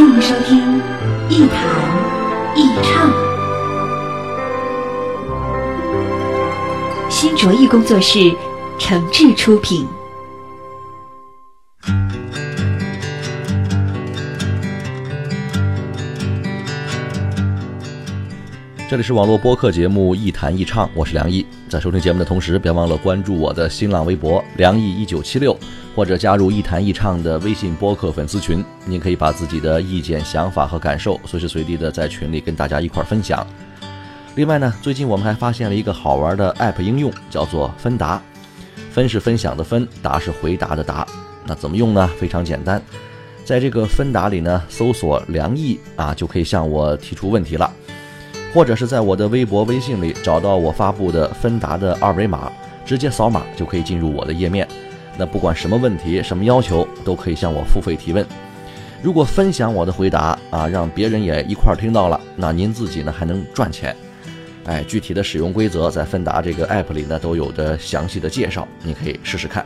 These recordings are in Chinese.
欢迎收听一弹一唱，新卓艺工作室诚挚出品。这里是网络播客节目《一谈一唱》，我是梁毅。在收听节目的同时，别忘了关注我的新浪微博“梁毅一九七六”，或者加入“一谈一唱”的微信播客粉丝群。您可以把自己的意见、想法和感受随时随地的在群里跟大家一块分享。另外呢，最近我们还发现了一个好玩的 App 应用，叫做“分答”。分是分享的分，答是回答的答。那怎么用呢？非常简单，在这个分答里呢，搜索“梁毅”啊，就可以向我提出问题了。或者是在我的微博、微信里找到我发布的芬达的二维码，直接扫码就可以进入我的页面。那不管什么问题、什么要求，都可以向我付费提问。如果分享我的回答啊，让别人也一块儿听到了，那您自己呢还能赚钱。哎，具体的使用规则在芬达这个 app 里呢都有着详细的介绍，你可以试试看。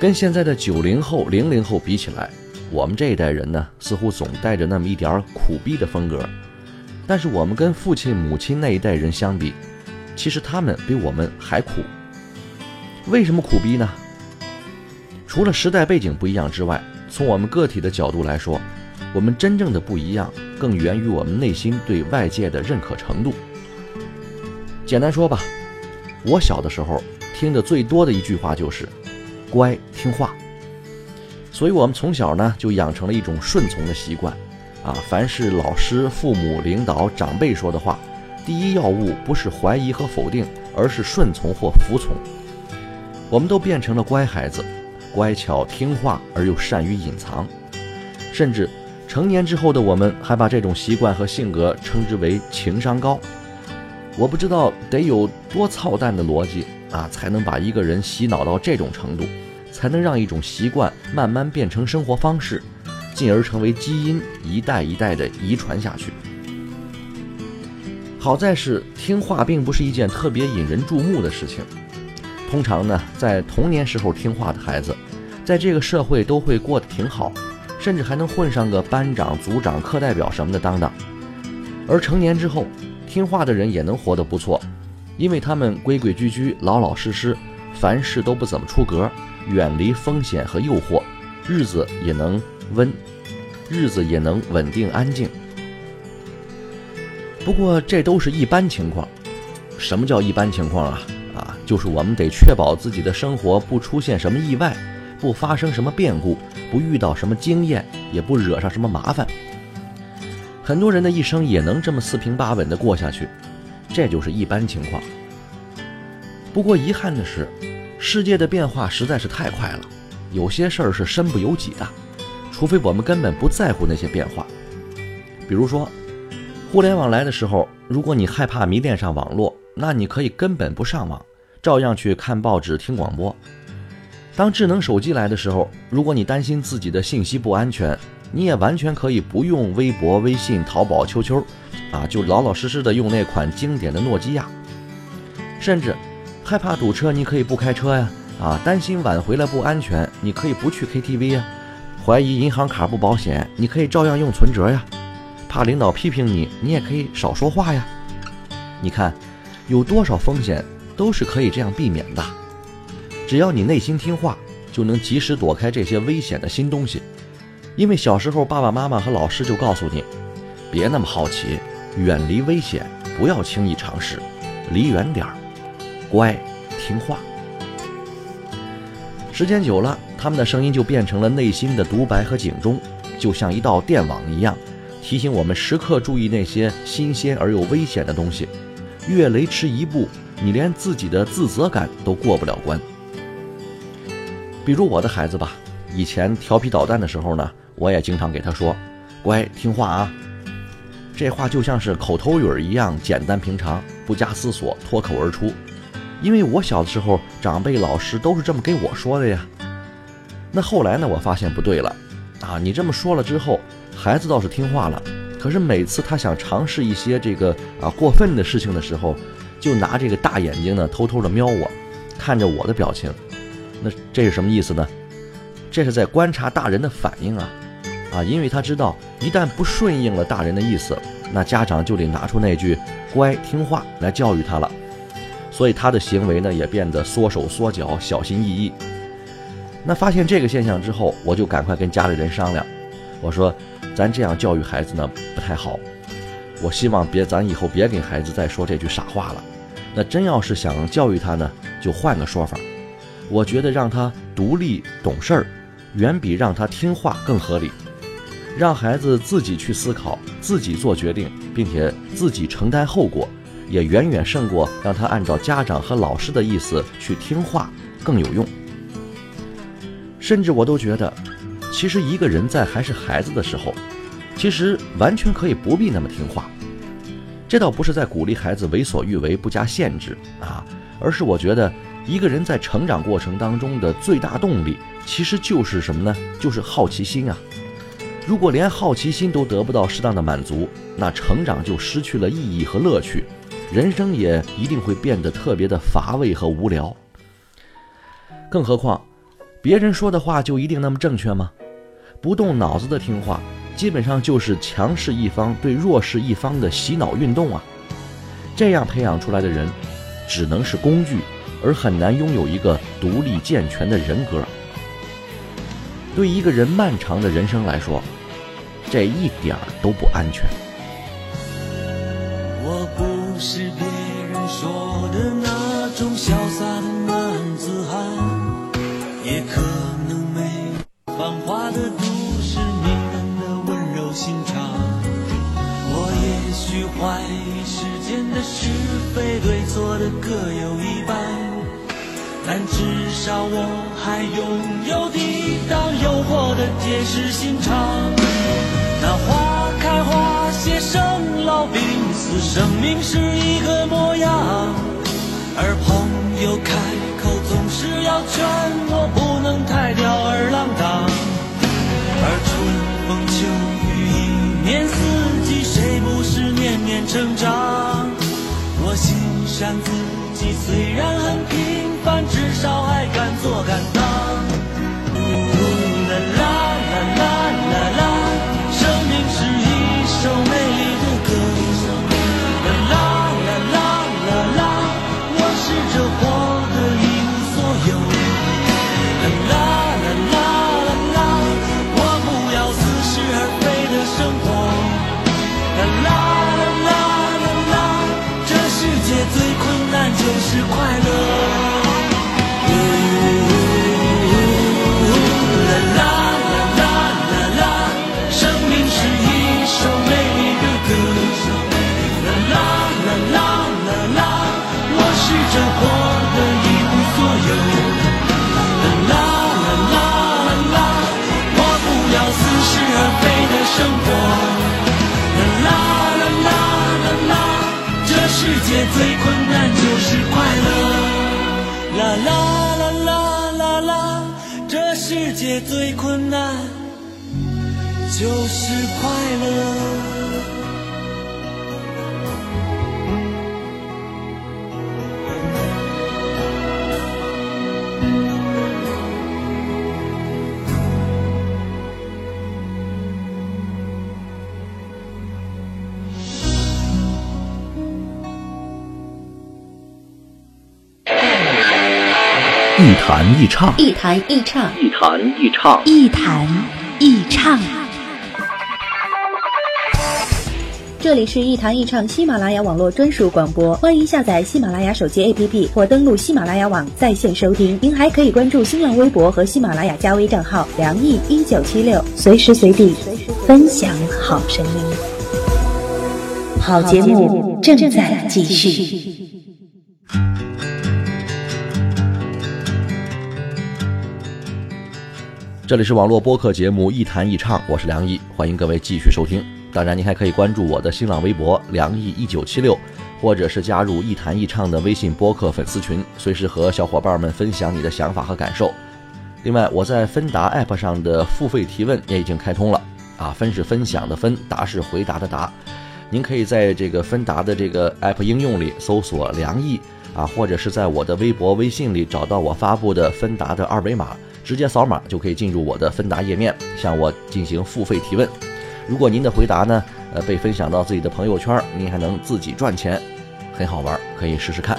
跟现在的九零后、零零后比起来。我们这一代人呢，似乎总带着那么一点苦逼的风格，但是我们跟父亲、母亲那一代人相比，其实他们比我们还苦。为什么苦逼呢？除了时代背景不一样之外，从我们个体的角度来说，我们真正的不一样，更源于我们内心对外界的认可程度。简单说吧，我小的时候听的最多的一句话就是“乖，听话”。所以，我们从小呢就养成了一种顺从的习惯，啊，凡是老师、父母、领导、长辈说的话，第一要务不是怀疑和否定，而是顺从或服从。我们都变成了乖孩子，乖巧听话而又善于隐藏，甚至成年之后的我们还把这种习惯和性格称之为情商高。我不知道得有多操蛋的逻辑啊，才能把一个人洗脑到这种程度。才能让一种习惯慢慢变成生活方式，进而成为基因，一代一代的遗传下去。好在是听话并不是一件特别引人注目的事情。通常呢，在童年时候听话的孩子，在这个社会都会过得挺好，甚至还能混上个班长、组长、课代表什么的当当。而成年之后，听话的人也能活得不错，因为他们规规矩矩、老老实实，凡事都不怎么出格。远离风险和诱惑，日子也能温，日子也能稳定安静。不过这都是一般情况。什么叫一般情况啊？啊，就是我们得确保自己的生活不出现什么意外，不发生什么变故，不遇到什么经验，也不惹上什么麻烦。很多人的一生也能这么四平八稳地过下去，这就是一般情况。不过遗憾的是。世界的变化实在是太快了，有些事儿是身不由己的，除非我们根本不在乎那些变化。比如说，互联网来的时候，如果你害怕迷恋上网络，那你可以根本不上网，照样去看报纸、听广播。当智能手机来的时候，如果你担心自己的信息不安全，你也完全可以不用微博、微信、淘宝、QQ，啊，就老老实实的用那款经典的诺基亚，甚至。害怕堵车，你可以不开车呀。啊，担心晚回来不安全，你可以不去 KTV 呀。怀疑银行卡不保险，你可以照样用存折呀。怕领导批评你，你也可以少说话呀。你看，有多少风险都是可以这样避免的。只要你内心听话，就能及时躲开这些危险的新东西。因为小时候爸爸妈妈和老师就告诉你，别那么好奇，远离危险，不要轻易尝试，离远点儿。乖，听话。时间久了，他们的声音就变成了内心的独白和警钟，就像一道电网一样，提醒我们时刻注意那些新鲜而又危险的东西。越雷池一步，你连自己的自责感都过不了关。比如我的孩子吧，以前调皮捣蛋的时候呢，我也经常给他说：“乖，听话啊。”这话就像是口头语一样简单平常，不加思索，脱口而出。因为我小的时候，长辈老师都是这么给我说的呀。那后来呢，我发现不对了，啊，你这么说了之后，孩子倒是听话了，可是每次他想尝试一些这个啊过分的事情的时候，就拿这个大眼睛呢偷偷的瞄我，看着我的表情。那这是什么意思呢？这是在观察大人的反应啊。啊，因为他知道，一旦不顺应了大人的意思，那家长就得拿出那句“乖听话”来教育他了，所以他的行为呢也变得缩手缩脚、小心翼翼。那发现这个现象之后，我就赶快跟家里人商量，我说：“咱这样教育孩子呢不太好，我希望别咱以后别给孩子再说这句傻话了。那真要是想教育他呢，就换个说法。我觉得让他独立懂事儿，远比让他听话更合理。”让孩子自己去思考，自己做决定，并且自己承担后果，也远远胜过让他按照家长和老师的意思去听话更有用。甚至我都觉得，其实一个人在还是孩子的时候，其实完全可以不必那么听话。这倒不是在鼓励孩子为所欲为、不加限制啊，而是我觉得一个人在成长过程当中的最大动力，其实就是什么呢？就是好奇心啊。如果连好奇心都得不到适当的满足，那成长就失去了意义和乐趣，人生也一定会变得特别的乏味和无聊。更何况，别人说的话就一定那么正确吗？不动脑子的听话，基本上就是强势一方对弱势一方的洗脑运动啊！这样培养出来的人，只能是工具，而很难拥有一个独立健全的人格。对一个人漫长的人生来说，这一点儿都不安全。我不不是别人说的那种潇洒生命是一个模样。而朋友开口总是要劝我不能太吊儿郎当。而春风秋雨一年四季，谁不是年年成长？我欣赏自己，虽然很平凡。至少还敢做敢当。是快乐。就是快乐。一弹一唱，一弹一唱，一弹一唱，一弹一唱。这里是一弹一唱喜马拉雅网络专属广播，欢迎下载喜马拉雅手机 APP 或登录喜马拉雅网在线收听。您还可以关注新浪微博和喜马拉雅加微账号“梁毅一九七六”，随时随地分享好声音。好节目正在继续。这里是网络播客节目《一谈一唱》，我是梁毅，欢迎各位继续收听。当然，您还可以关注我的新浪微博“梁毅一九七六”，或者是加入“一谈一唱”的微信播客粉丝群，随时和小伙伴们分享你的想法和感受。另外，我在芬达 App 上的付费提问也已经开通了啊，分是分享的分，答是回答的答。您可以在这个芬达的这个 App 应用里搜索“梁毅”啊，或者是在我的微博、微信里找到我发布的芬达的二维码。直接扫码就可以进入我的芬达页面，向我进行付费提问。如果您的回答呢，呃，被分享到自己的朋友圈，您还能自己赚钱，很好玩，可以试试看。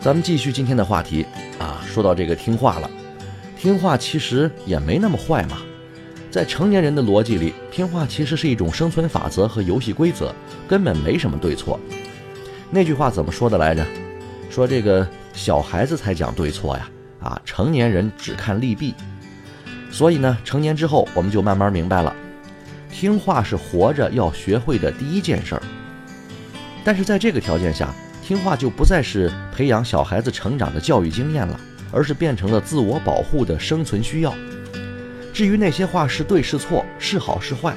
咱们继续今天的话题啊，说到这个听话了，听话其实也没那么坏嘛。在成年人的逻辑里，听话其实是一种生存法则和游戏规则，根本没什么对错。那句话怎么说的来着？说这个。小孩子才讲对错呀，啊，成年人只看利弊。所以呢，成年之后我们就慢慢明白了，听话是活着要学会的第一件事儿。但是在这个条件下，听话就不再是培养小孩子成长的教育经验了，而是变成了自我保护的生存需要。至于那些话是对是错，是好是坏，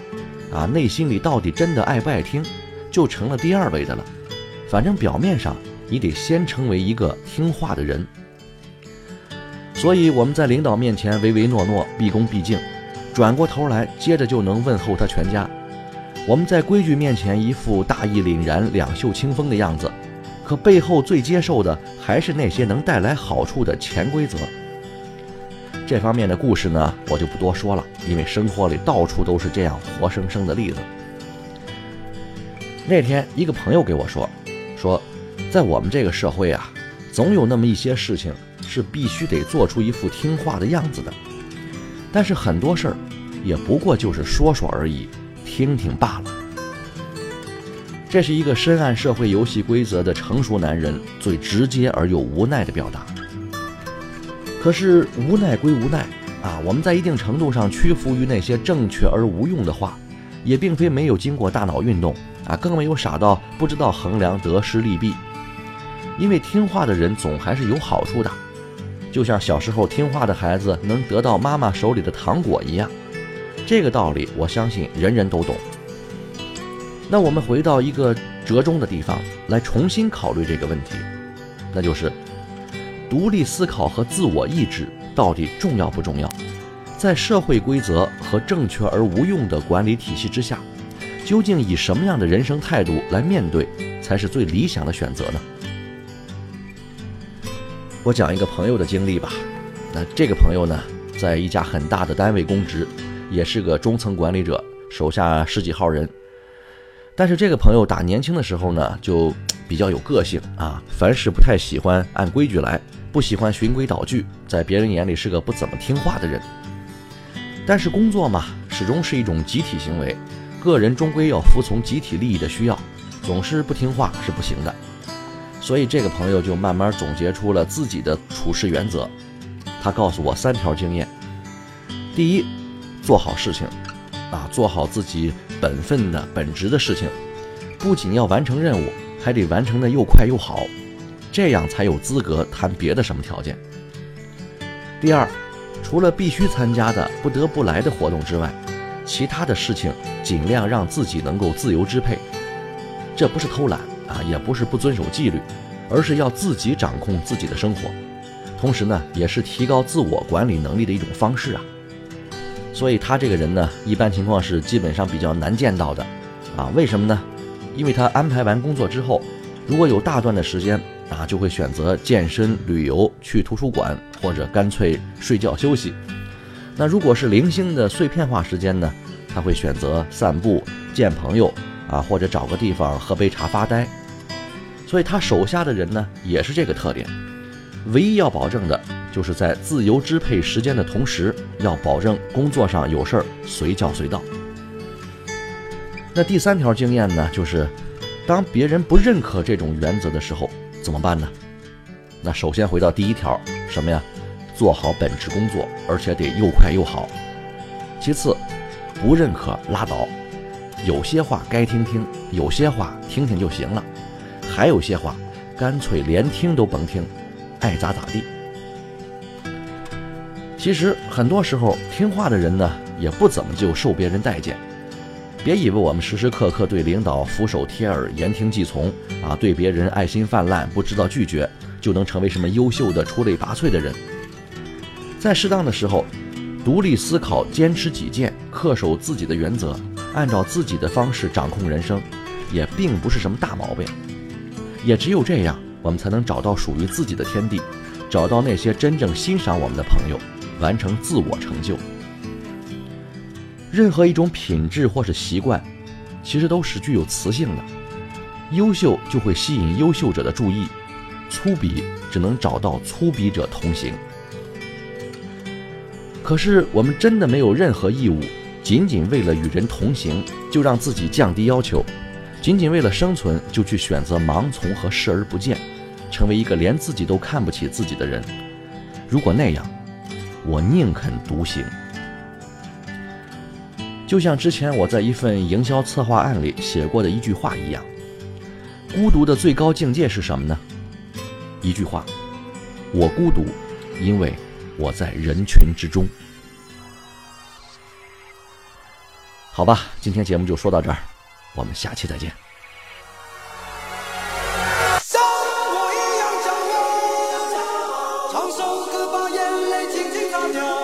啊，内心里到底真的爱不爱听，就成了第二位的了。反正表面上。你得先成为一个听话的人，所以我们在领导面前唯唯诺诺、毕恭毕敬，转过头来接着就能问候他全家；我们在规矩面前一副大义凛然、两袖清风的样子，可背后最接受的还是那些能带来好处的潜规则。这方面的故事呢，我就不多说了，因为生活里到处都是这样活生生的例子。那天一个朋友给我说，说。在我们这个社会啊，总有那么一些事情是必须得做出一副听话的样子的，但是很多事儿也不过就是说说而已，听听罢了。这是一个深谙社会游戏规则的成熟男人最直接而又无奈的表达。可是无奈归无奈啊，我们在一定程度上屈服于那些正确而无用的话，也并非没有经过大脑运动啊，更没有傻到不知道衡量得失利弊。因为听话的人总还是有好处的，就像小时候听话的孩子能得到妈妈手里的糖果一样，这个道理我相信人人都懂。那我们回到一个折中的地方来重新考虑这个问题，那就是独立思考和自我意志到底重要不重要？在社会规则和正确而无用的管理体系之下，究竟以什么样的人生态度来面对才是最理想的选择呢？我讲一个朋友的经历吧。那这个朋友呢，在一家很大的单位供职，也是个中层管理者，手下十几号人。但是这个朋友打年轻的时候呢，就比较有个性啊，凡事不太喜欢按规矩来，不喜欢循规蹈矩，在别人眼里是个不怎么听话的人。但是工作嘛，始终是一种集体行为，个人终归要服从集体利益的需要，总是不听话是不行的。所以这个朋友就慢慢总结出了自己的处事原则。他告诉我三条经验：第一，做好事情，啊，做好自己本分的本职的事情，不仅要完成任务，还得完成的又快又好，这样才有资格谈别的什么条件。第二，除了必须参加的、不得不来的活动之外，其他的事情尽量让自己能够自由支配，这不是偷懒。啊，也不是不遵守纪律，而是要自己掌控自己的生活，同时呢，也是提高自我管理能力的一种方式啊。所以他这个人呢，一般情况是基本上比较难见到的，啊，为什么呢？因为他安排完工作之后，如果有大段的时间啊，就会选择健身、旅游、去图书馆，或者干脆睡觉休息。那如果是零星的碎片化时间呢，他会选择散步、见朋友啊，或者找个地方喝杯茶发呆。所以他手下的人呢，也是这个特点。唯一要保证的，就是在自由支配时间的同时，要保证工作上有事儿随叫随到。那第三条经验呢，就是当别人不认可这种原则的时候，怎么办呢？那首先回到第一条，什么呀？做好本职工作，而且得又快又好。其次，不认可拉倒，有些话该听听，有些话听听就行了。还有些话，干脆连听都甭听，爱咋咋地。其实很多时候，听话的人呢，也不怎么就受别人待见。别以为我们时时刻刻对领导俯首帖耳、言听计从啊，对别人爱心泛滥、不知道拒绝，就能成为什么优秀的、出类拔萃的人。在适当的时候，独立思考、坚持己见、恪守自己的原则，按照自己的方式掌控人生，也并不是什么大毛病。也只有这样，我们才能找到属于自己的天地，找到那些真正欣赏我们的朋友，完成自我成就。任何一种品质或是习惯，其实都是具有磁性的。优秀就会吸引优秀者的注意，粗鄙只能找到粗鄙者同行。可是我们真的没有任何义务，仅仅为了与人同行，就让自己降低要求；仅仅为了生存，就去选择盲从和视而不见，成为一个连自己都看不起自己的人。如果那样，我宁肯独行。就像之前我在一份营销策划案里写过的一句话一样：孤独的最高境界是什么呢？一句话，我孤独，因为。我在人群之中。好吧，今天节目就说到这儿，我们下期再见。像我一样将我，唱首歌把眼泪轻轻擦掉。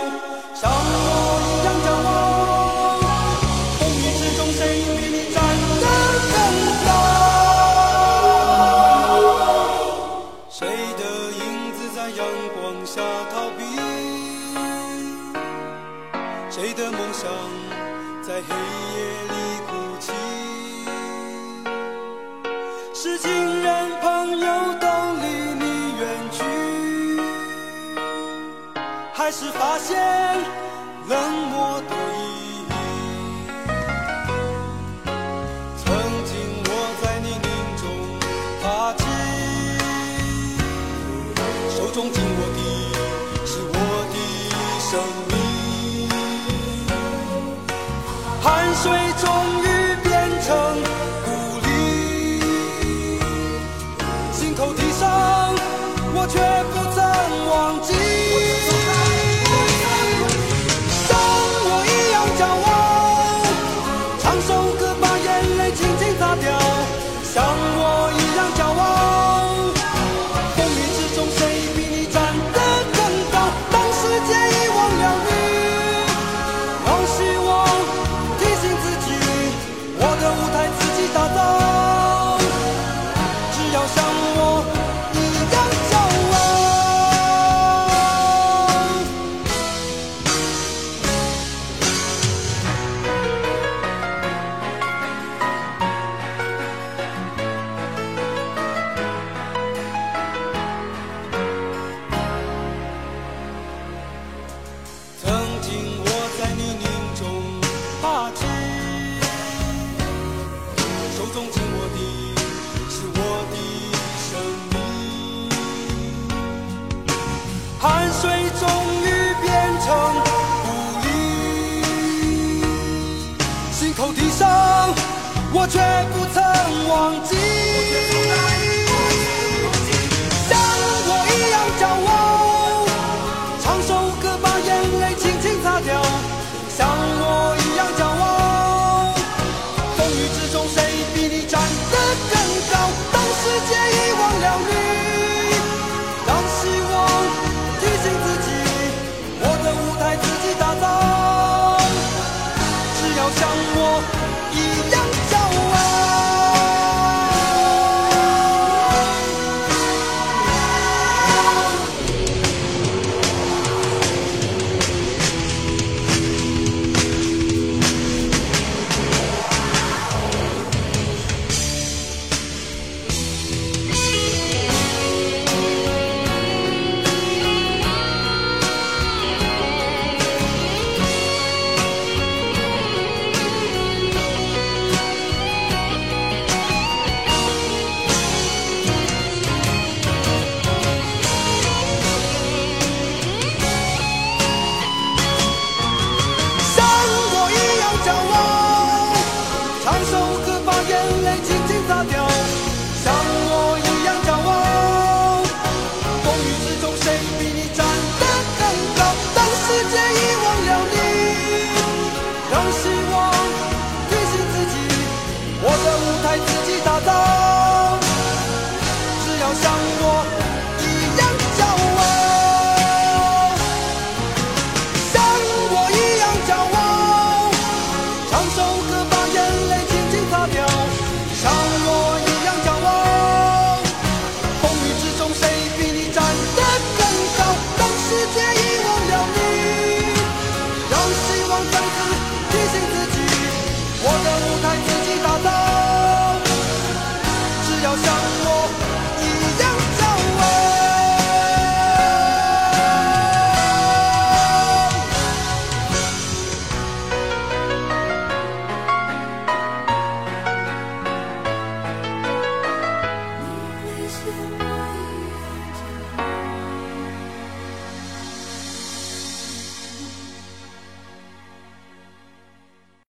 我却不曾忘记。